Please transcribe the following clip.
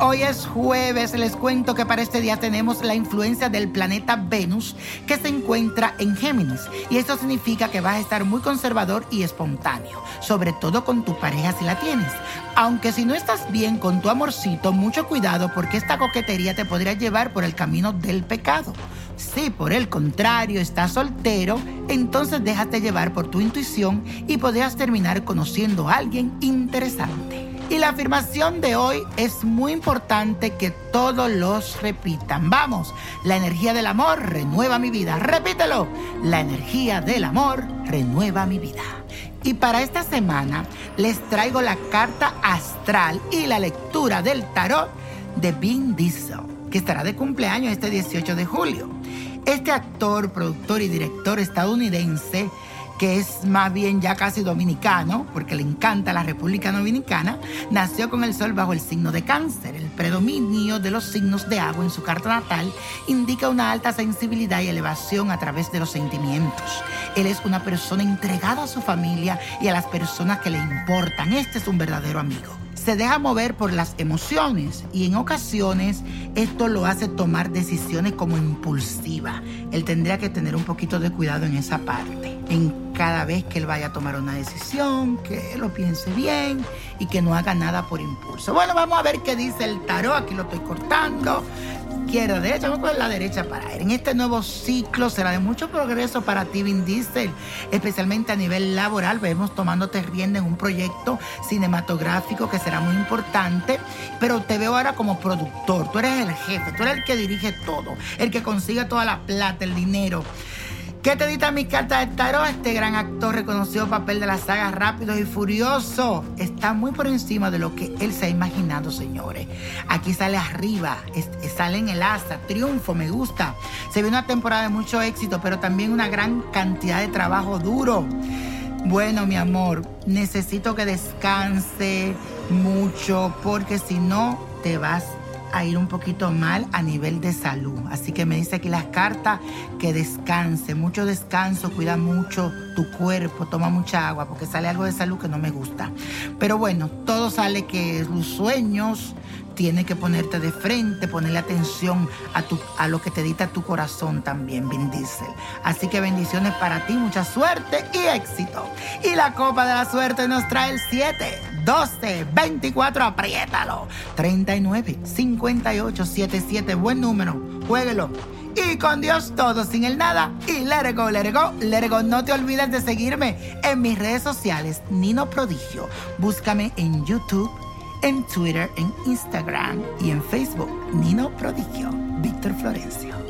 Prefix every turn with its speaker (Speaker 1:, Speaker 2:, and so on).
Speaker 1: Hoy es jueves. Les cuento que para este día tenemos la influencia del planeta Venus que se encuentra en Géminis. Y eso significa que vas a estar muy conservador y espontáneo, sobre todo con tu pareja si la tienes. Aunque si no estás bien con tu amorcito, mucho cuidado porque esta coquetería te podría llevar por el camino del pecado. Si por el contrario estás soltero, entonces déjate llevar por tu intuición y podrías terminar conociendo a alguien interesante. Y la afirmación de hoy es muy importante que todos los repitan. Vamos, la energía del amor renueva mi vida. Repítelo, la energía del amor renueva mi vida. Y para esta semana les traigo la carta astral y la lectura del tarot de Vin Diesel, que estará de cumpleaños este 18 de julio. Este actor, productor y director estadounidense que es más bien ya casi dominicano, porque le encanta la República Dominicana, nació con el sol bajo el signo de cáncer. El predominio de los signos de agua en su carta natal indica una alta sensibilidad y elevación a través de los sentimientos. Él es una persona entregada a su familia y a las personas que le importan. Este es un verdadero amigo. Se deja mover por las emociones y en ocasiones esto lo hace tomar decisiones como impulsiva. Él tendría que tener un poquito de cuidado en esa parte. En cada vez que él vaya a tomar una decisión, que lo piense bien y que no haga nada por impulso. Bueno, vamos a ver qué dice el tarot. Aquí lo estoy cortando. Izquierda, derecha, vamos con la derecha para él. En este nuevo ciclo será de mucho progreso para ti, Vin Diesel, especialmente a nivel laboral. Vemos tomándote rienda en un proyecto cinematográfico que será muy importante, pero te veo ahora como productor. Tú eres el jefe, tú eres el que dirige todo, el que consigue toda la plata, el dinero. ¿Qué te dita mi carta del tarot? Este gran actor reconocido papel de la saga Rápidos y Furioso está muy por encima de lo que él se ha imaginado, señores. Aquí sale arriba, es- sale en el asa, triunfo, me gusta. Se ve una temporada de mucho éxito, pero también una gran cantidad de trabajo duro. Bueno, mi amor, necesito que descanse mucho porque si no te vas a ir un poquito mal a nivel de salud. Así que me dice aquí las cartas que descanse, mucho descanso, cuida mucho tu cuerpo, toma mucha agua porque sale algo de salud que no me gusta. Pero bueno, todo sale que los sueños tienes que ponerte de frente, ponerle atención a, tu, a lo que te dicta tu corazón también, Vin. Así que bendiciones para ti, mucha suerte y éxito. Y la copa de la suerte nos trae el 7, 12 24, apriétalo. 39 58 77, buen número. Jueguelo. Y con Dios todo, sin el nada. Y let it go. No te olvides de seguirme en mis redes sociales, Nino Prodigio. Búscame en YouTube, en Twitter, en Instagram y en Facebook, Nino Prodigio, Víctor Florencio.